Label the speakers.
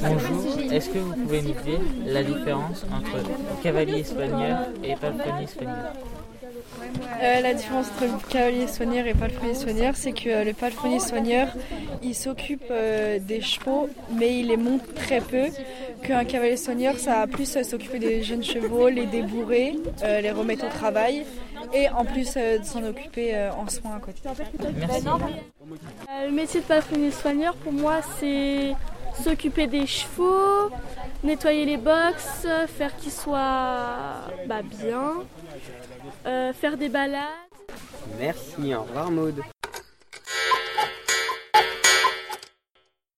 Speaker 1: Bonjour, est-ce que vous pouvez nous dire la différence entre cavalier soigneur et palefrenier soigneur
Speaker 2: Euh, la différence entre cavalier soigneur et palefrenier soigneur, c'est que euh, le palefrenier soigneur, il s'occupe euh, des chevaux, mais il les monte très peu. Qu'un cavalier soigneur, ça va plus euh, s'occuper des jeunes chevaux, les débourrer, euh, les remettre au travail, et en plus euh, de s'en occuper euh, en soins à côté.
Speaker 1: Merci.
Speaker 3: Euh, Le métier de palefrenier soigneur, pour moi, c'est s'occuper des chevaux, nettoyer les box, faire qu'ils soient bah, bien, euh, faire des balades.
Speaker 4: Merci, au revoir Maud.